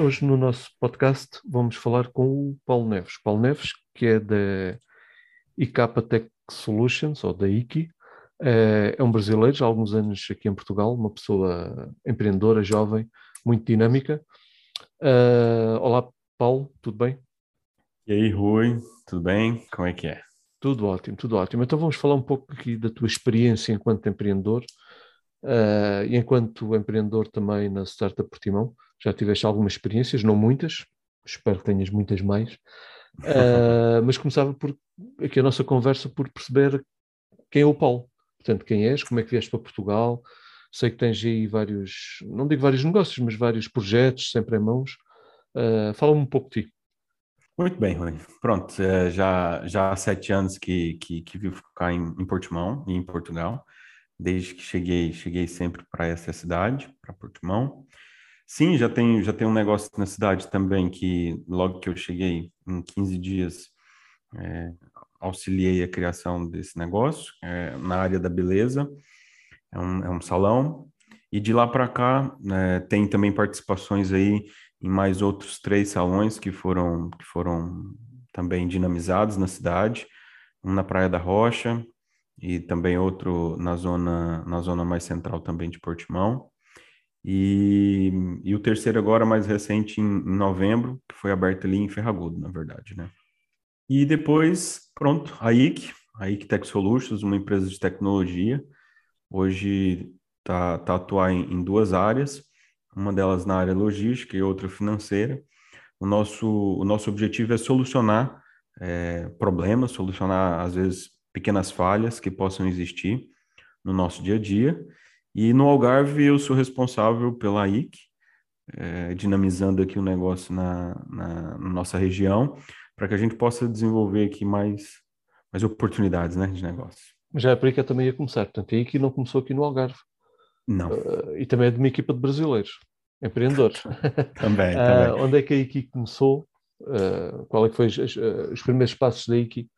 Hoje no nosso podcast vamos falar com o Paulo Neves. Paulo Neves, que é da ICAPA Tech Solutions, ou da IKI, é, é um brasileiro, já há alguns anos aqui em Portugal, uma pessoa empreendedora, jovem, muito dinâmica. Uh, olá, Paulo, tudo bem? E aí, Rui, tudo bem? Como é que é? Tudo ótimo, tudo ótimo. Então vamos falar um pouco aqui da tua experiência enquanto empreendedor uh, e enquanto empreendedor também na Startup Portimão. Já tiveste algumas experiências, não muitas, espero que tenhas muitas mais, uh, mas começava por aqui a nossa conversa por perceber quem é o Paulo. Portanto, quem és, como é que vieste para Portugal, sei que tens aí vários, não digo vários negócios, mas vários projetos sempre em mãos. Uh, Fala-me um pouco de ti. Muito bem, Rui. Pronto, já, já há sete anos que, que, que vivo cá em, em Portimão, em Portugal. Desde que cheguei, cheguei sempre para essa cidade, para Portimão. Sim, já tenho, já tenho um negócio na cidade também que logo que eu cheguei, em 15 dias, é, auxiliei a criação desse negócio, é, na área da beleza. É um, é um salão. E de lá para cá, é, tem também participações aí em mais outros três salões que foram, que foram também dinamizados na cidade, um na Praia da Rocha e também outro na zona, na zona mais central também de Portimão. E, e o terceiro agora, mais recente, em, em novembro, que foi aberto ali em Ferragudo, na verdade, né? E depois, pronto, a IC, a IC Tech Solutions, uma empresa de tecnologia, hoje está tá, atuar em, em duas áreas, uma delas na área logística e outra financeira. O nosso, o nosso objetivo é solucionar é, problemas, solucionar, às vezes, pequenas falhas que possam existir no nosso dia a dia. E no Algarve eu sou responsável pela IC, é, dinamizando aqui o negócio na, na, na nossa região, para que a gente possa desenvolver aqui mais, mais oportunidades né, de negócio. Já é por aí que eu também ia começar, portanto, a IC não começou aqui no Algarve. Não. Uh, e também é de uma equipa de brasileiros, empreendedores. também, também. Uh, onde é que a IKI começou? Uh, qual é que foi os, os, primeiros passos da IKI?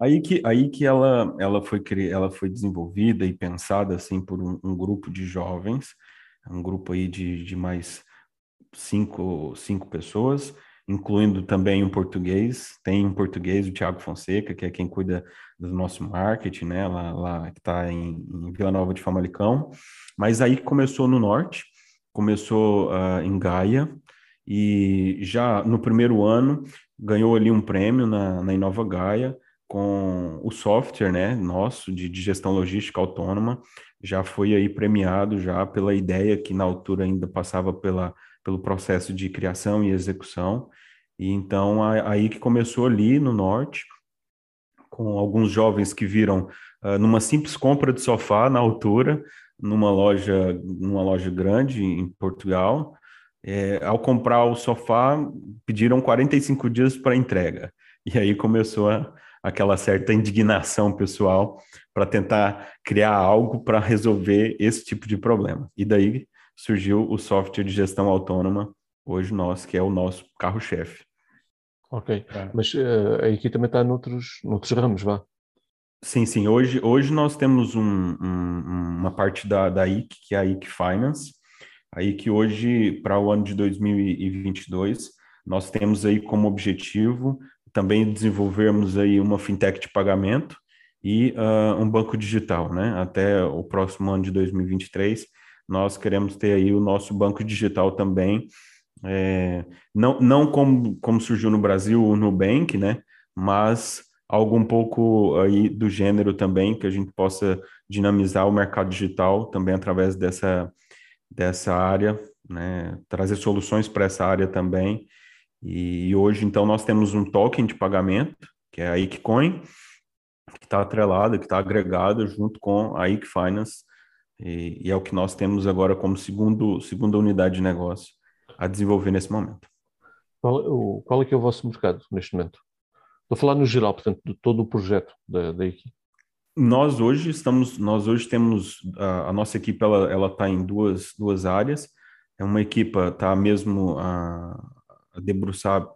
Aí que, aí que ela, ela, foi, ela foi desenvolvida e pensada assim por um, um grupo de jovens, um grupo aí de, de mais cinco, cinco pessoas, incluindo também um português. Tem um português, o Tiago Fonseca, que é quem cuida do nosso marketing, né? Lá, lá que está em, em, Vila Nova de Famalicão. Mas aí começou no norte, começou uh, em Gaia, e já no primeiro ano ganhou ali um prêmio na, na Inova Gaia com o software, né, nosso de, de gestão logística autônoma, já foi aí premiado já pela ideia que na altura ainda passava pela pelo processo de criação e execução. E então aí que começou ali no norte, com alguns jovens que viram uh, numa simples compra de sofá na altura, numa loja, numa loja grande em Portugal. É, ao comprar o sofá, pediram 45 dias para entrega. E aí começou a, aquela certa indignação pessoal para tentar criar algo para resolver esse tipo de problema. E daí surgiu o software de gestão autônoma, hoje nós, que é o nosso carro-chefe. Ok, é. mas uh, a equipe também está noutros, noutros ramos, vá? Sim, sim. Hoje, hoje nós temos um, um, uma parte da, da IC, que é a IC Finance. A IC hoje, para o ano de 2022, nós temos aí como objetivo também desenvolvermos aí uma fintech de pagamento e uh, um banco digital, né? Até o próximo ano de 2023, nós queremos ter aí o nosso banco digital também, é, não, não como, como surgiu no Brasil o Nubank, né, mas algo um pouco aí do gênero também, que a gente possa dinamizar o mercado digital também através dessa, dessa área, né, trazer soluções para essa área também. E hoje, então, nós temos um token de pagamento, que é a IKCoin, que está atrelado, que está agregado junto com a IK Finance, e, e, é o que nós temos agora como segundo, segunda unidade de negócio a desenvolver nesse momento. Qual, o, qual é que é o vosso mercado neste momento? Estou a falar no geral, portanto, de todo o projeto da, da equipe. Nós hoje estamos, nós hoje temos a, a nossa equipe, ela está em duas duas áreas. É uma equipe está mesmo a debruçar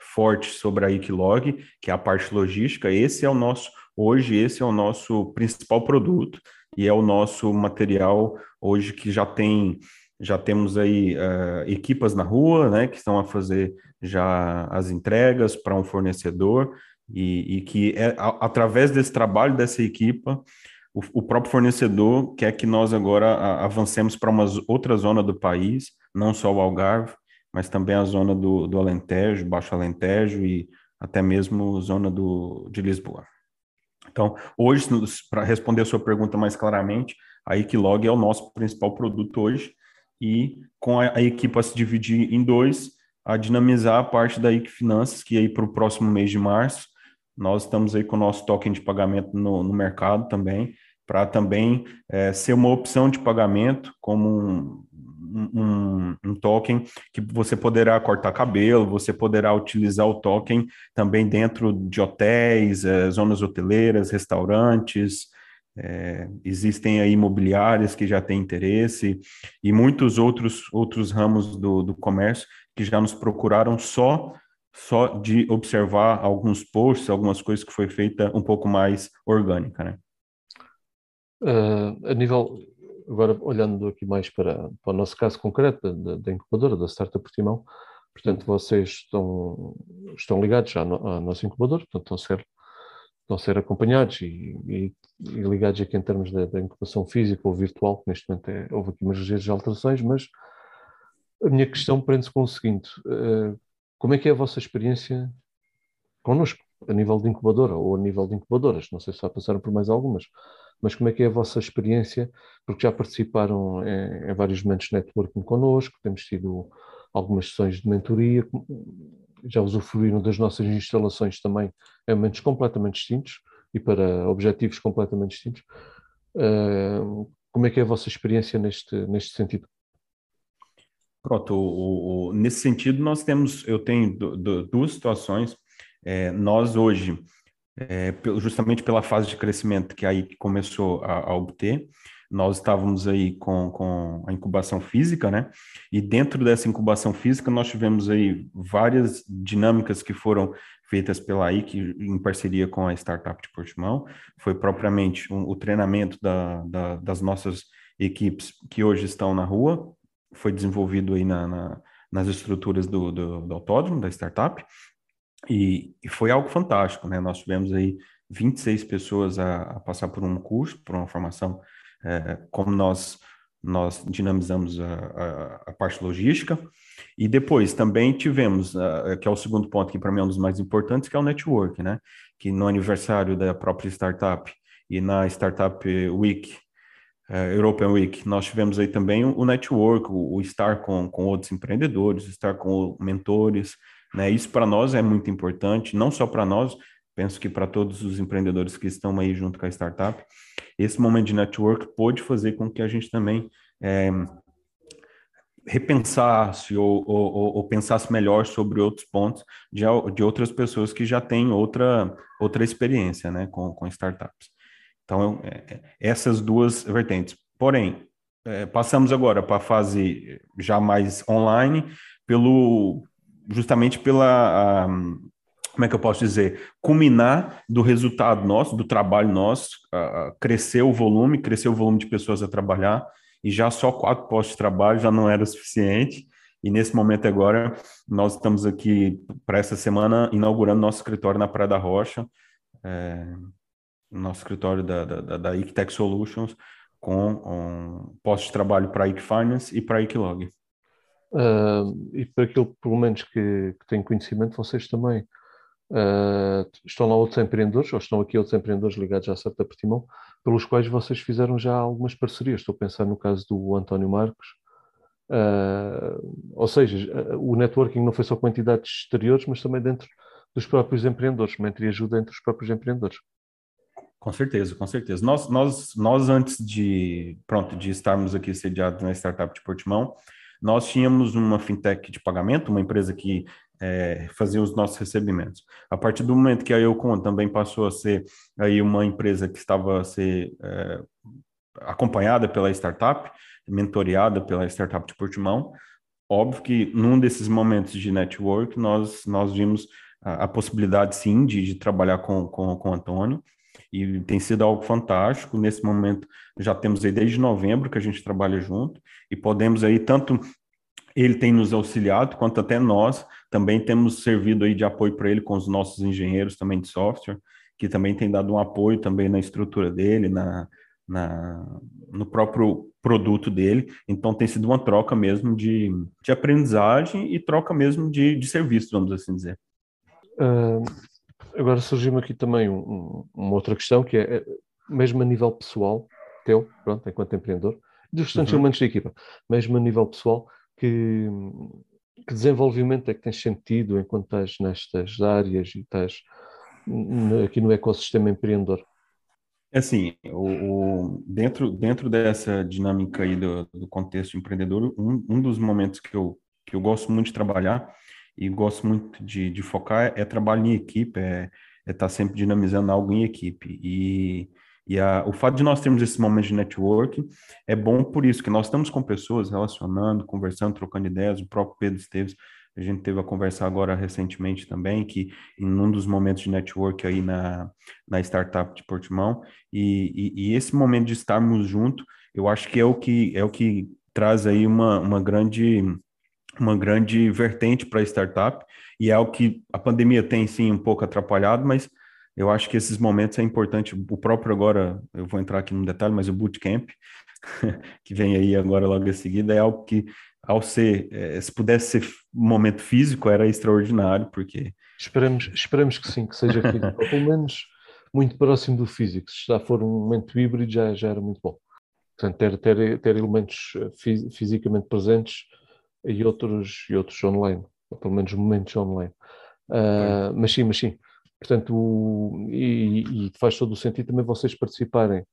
forte sobre a Ikilog, que é a parte logística. Esse é o nosso hoje, esse é o nosso principal produto e é o nosso material hoje que já tem já temos aí uh, equipas na rua, né, que estão a fazer já as entregas para um fornecedor e, e que é, a, através desse trabalho dessa equipa, o, o, próprio fornecedor quer que nós agora avancemos para uma outra zona do país, não só o Algarve, mas também a zona do, do Alentejo, Baixo Alentejo e até mesmo zona do, de Lisboa. Então, hoje, para responder a sua pergunta mais claramente, a Equilog é o nosso principal produto hoje e com a, a equipe a se dividir em dois, a dinamizar a parte da Equifinanças, que aí para o próximo mês de março, nós estamos aí com o nosso token de pagamento no, no mercado também, para também é, ser uma opção de pagamento como um, um, um, token que você poderá cortar cabelo, você poderá utilizar o token também dentro de hotéis, é, zonas hoteleiras, restaurantes, é, existem aí imobiliárias que já têm interesse e muitos outros, outros ramos do, do comércio que já nos procuraram só só de observar alguns posts, algumas coisas que foi feita um pouco mais orgânica, né? Uh, a nível, agora olhando aqui mais para, para o nosso caso concreto da, incubadora, da Startup Portimão, portanto vocês estão, estão ligados à, à nossa incubadora, portanto estão a ser, estão a ser acompanhados e, e, e ligados aqui em termos da, da, incubação física ou virtual, que neste momento é, houve aqui umas ligeiras alterações, mas a minha questão prende-se com o seguinte, uh, como é que é a vossa experiência connosco, a nível de incubadora ou a nível de incubadoras? Não sei se já passaram por mais algumas, mas como é que é a vossa experiência? Porque já participaram em, em vários momentos de networking connosco, temos tido algumas sessões de mentoria, já usufruíram das nossas instalações também em momentos completamente distintos e para objetivos completamente distintos. Uh, como é que é a vossa experiência neste, neste sentido? Pronto, o, o, nesse sentido nós temos, eu tenho duas situações. É, nós hoje, é, justamente pela fase de crescimento que aí começou a, a obter, nós estávamos aí com, com a incubação física, né? E dentro dessa incubação física nós tivemos aí várias dinâmicas que foram feitas pela IC em parceria com a startup de Portimão. Foi propriamente um, o treinamento da, da, das nossas equipes que hoje estão na rua, foi desenvolvido aí na, na, nas estruturas do, do, do, autódromo, da startup, e, e, foi algo fantástico, né? Nós tivemos aí 26 pessoas a, a passar por um curso, por uma formação, é, como nós, nós dinamizamos a, a, a, parte logística, e depois também tivemos, uh, que é o segundo ponto que para mim é um dos mais importantes, que é o network, né? Que no aniversário da própria startup e na Startup Week uh, European Week, nós tivemos aí também o, o network, o, o, estar com, com outros empreendedores, estar com mentores, né? Isso para nós é muito importante, não só para nós, penso que para todos os empreendedores que estão aí junto com a startup, esse momento de network pode fazer com que a gente também é, repensasse ou, ou, ou, pensasse melhor sobre outros pontos de, de outras pessoas que já têm outra, outra experiência né, com, com startups. Então, é, é, essas duas vertentes. Porém, é, passamos agora para a fase já mais online, pelo justamente pela como é que eu posso dizer, culminar do resultado nosso, do trabalho nosso, uh, crescer o volume, crescer o volume de pessoas a trabalhar, e já só quatro postos de trabalho já não era suficiente. E nesse momento agora, nós estamos aqui para essa semana inaugurando nosso escritório na Praia da Rocha, é, nosso escritório da, da, da Ictech Solutions, com um posto de trabalho para a Finance e para a Iclog. Uh, e para aquilo, pelo menos, que, que tem conhecimento, vocês também uh, estão lá outros empreendedores, ou estão aqui outros empreendedores ligados à Certa Portimão, pelos quais vocês fizeram já algumas parcerias. Estou a pensar no caso do António Marcos. Uh, ou seja, o networking não foi só com entidades exteriores, mas também dentro dos próprios empreendedores, uma ajuda entre os próprios empreendedores. Com certeza, com certeza. Nós, nós, nós antes de, pronto, de estarmos aqui sediados na startup de Portimão, nós tínhamos uma fintech de pagamento, uma empresa que é, fazia os nossos recebimentos. A partir do momento que a Eucon também passou a ser aí uma empresa que estava a ser é, acompanhada pela startup, mentoreada pela startup de Portimão, óbvio que num desses momentos de network nós, nós vimos a, a possibilidade sim de, de trabalhar com, com, com o Antônio, e tem sido algo fantástico. Nesse momento, já temos aí desde novembro que a gente trabalha junto e podemos aí tanto ele tem nos auxiliado, quanto até nós também temos servido aí de apoio para ele com os nossos engenheiros também de software, que também tem dado um apoio também na estrutura dele, na, na no próprio produto dele. Então tem sido uma troca mesmo de, de aprendizagem e troca mesmo de, de serviço, vamos assim dizer. Uh, agora surgiu-me aqui também um, uma outra questão, que é, é, mesmo a nível pessoal, teu, pronto, enquanto empreendedor, dos restantes uhum. elementos da equipa, mesmo a nível pessoal, que, que desenvolvimento é que tens sentido enquanto estás nestas áreas e estás aqui no ecossistema empreendedor? É assim, o, o, dentro, dentro dessa dinâmica aí do, do contexto empreendedor, um, um dos momentos que eu, que eu gosto muito de trabalhar e gosto muito de, de focar é trabalho em equipe, é estar é tá sempre dinamizando algo em equipe. E, e a, o fato de nós termos esse momento de network é bom por isso, que nós estamos com pessoas relacionando, conversando, trocando ideias. O próprio Pedro Esteves, a gente teve a conversar agora recentemente também, que em um dos momentos de network aí na, na startup de Portimão, e, e, e esse momento de estarmos juntos, eu acho que é o que é o que traz aí uma, uma grande uma grande vertente para a startup, e é o que a pandemia tem sim um pouco atrapalhado, mas eu acho que esses momentos é importante. O próprio agora, eu vou entrar aqui no detalhe, mas o bootcamp, que vem aí agora logo em seguida, é algo que, ao ser, é, se pudesse ser momento físico, era extraordinário, porque... Esperamos, esperamos que sim, que seja físico, ou pelo menos muito próximo do físico. Se já for um momento híbrido, já, já era muito bom. Portanto, ter, ter, ter elementos eh, fisicamente presentes e outros, e outros online, ou pelo menos momentos online. Uh, mas sim, mas sim. Portanto, o, e, e, faz todo o sentido também vocês participarem,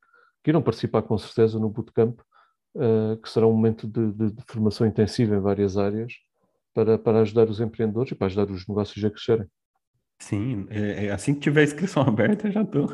que irão participar com certeza no bootcamp, uh, que será um momento de, de, de, formação intensiva em várias áreas para, para ajudar os empreendedores e para ajudar os negócios a crescerem. Sim, é, é assim que tiver a inscrição aberta, já estou.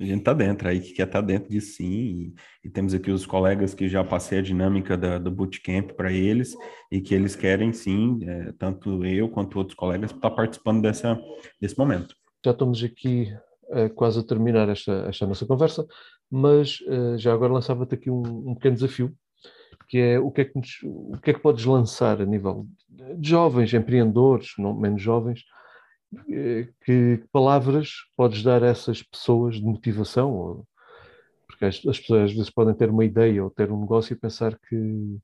A gente está dentro, aí que quer tá dentro disso sim, e, e, temos aqui os colegas que já passei a dinâmica da, do bootcamp para eles, e que eles querem sim, é, tanto eu quanto outros colegas, estar tá participando dessa, desse momento. Já estamos aqui uh, quase a terminar esta, esta nossa conversa, mas uh, já agora lançava-te aqui um, um, pequeno desafio, que é o que é que, nos, o que é que podes lançar a nível de jovens, empreendedores, não menos jovens, que, palavras podes dar a essas pessoas de motivação? Porque as, as, pessoas às vezes podem ter uma ideia ou ter um negócio e pensar que.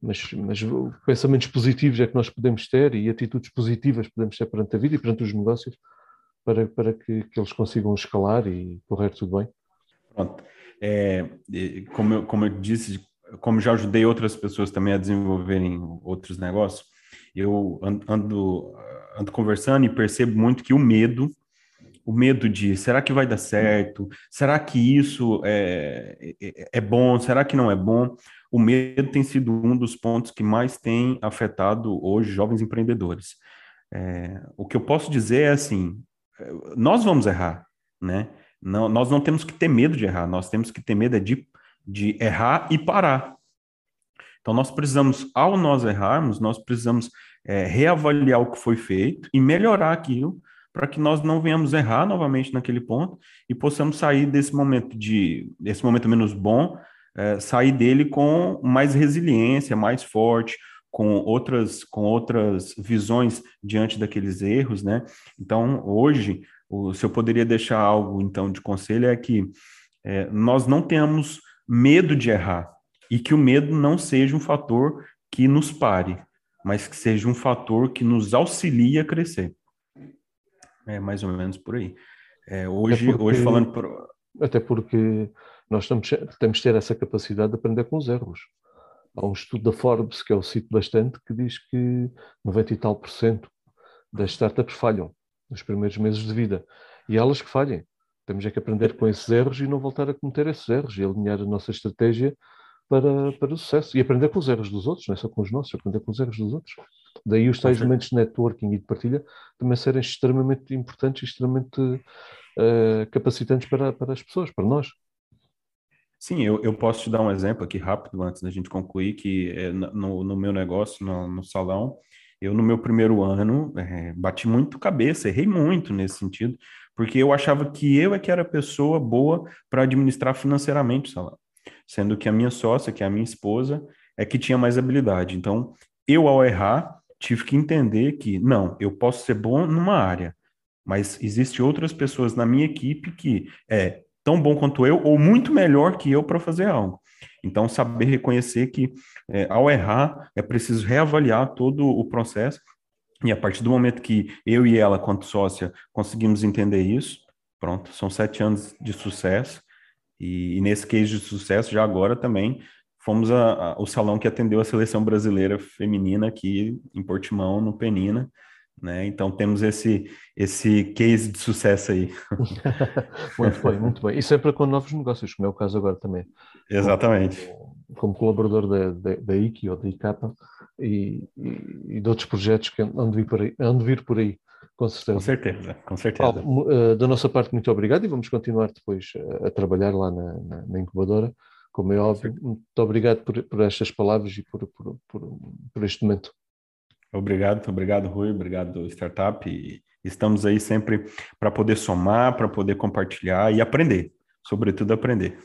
Mas, mas pensamentos positivos é que nós podemos ter e atitudes positivas podemos ter perante a vida e perante os negócios para, para que, que eles consigam escalar e correr tudo bem. Pronto. É, como, eu, como eu disse, como já ajudei outras pessoas também a desenvolverem outros negócios, eu ando ando conversando e percebo muito que o medo, o medo de será que vai dar certo? Será que isso é, é, é bom? Será que não é bom? O medo tem sido um dos pontos que mais tem afetado hoje jovens empreendedores. É, o que eu posso dizer é assim: nós vamos errar, né? Não, nós não temos que ter medo de errar, nós temos que ter medo é de, de errar e parar. Então, nós precisamos, ao nós errarmos, nós precisamos é, reavaliar o que foi feito e melhorar aquilo para que nós não venhamos errar novamente naquele ponto e possamos sair desse momento de desse momento menos bom, é, sair dele com mais resiliência, mais forte, com outras com outras visões diante daqueles erros, né? Então hoje, o, se eu poderia deixar algo então de conselho é que é, nós não temos medo de errar e que o medo não seja um fator que nos pare, mas que seja um fator que nos auxilie a crescer. É mais ou menos por aí. É, hoje, porque, hoje falando por... até porque nós temos, temos de ter essa capacidade de aprender com os erros. Há um estudo da Forbes que eu cito bastante que diz que 90 e tal por cento das startups falham nos primeiros meses de vida e elas que falhem. Temos é que aprender com esses erros e não voltar a cometer esses erros e alinhar a nossa estratégia para, para o sucesso e aprender com os erros dos outros, não é só com os nossos, aprender com os erros dos outros. Daí os tais momentos de networking e de partilha também serem extremamente importantes e extremamente uh, capacitantes para, para as pessoas, para nós. Sim, eu, eu posso te dar um exemplo aqui rápido antes da gente concluir, que é no, no meu negócio, no, no salão, eu no meu primeiro ano é, bati muito cabeça, errei muito nesse sentido, porque eu achava que eu é que era a pessoa boa para administrar financeiramente o salão, sendo que a minha sócia, que é a minha esposa, é que tinha mais habilidade. Então, eu ao errar, tive que entender que não, eu posso ser bom numa área, mas existe outras pessoas na minha equipe que é tão bom quanto eu ou muito melhor que eu para fazer algo. Então, saber reconhecer que é, ao errar é preciso reavaliar todo o processo e a partir do momento que eu e ela, quanto sócia, conseguimos entender isso, pronto, são sete anos de sucesso e, e nesse case de sucesso já agora também fomos a, a, o salão que atendeu a seleção brasileira feminina aqui em Portimão, no Penina, né? Então temos esse esse case de sucesso aí. muito bem, muito bem. E sempre com novos negócios, como é o caso agora também. Exatamente. Como, como colaborador da, da, da ou da ICAPA e, e, e, de outros projetos que andam vir por aí, ando vir por aí com certeza. Com certeza, com certeza. Paulo, eh, da nossa parte, muito obrigado e vamos continuar depois a, a trabalhar lá na, na, na incubadora, como é óbvio. Muito obrigado por, por estas palavras e por, por, por, por este momento. Obrigado, obrigado, Rui, obrigado, Startup. E estamos aí sempre para poder somar, para poder compartilhar e aprender, sobretudo aprender.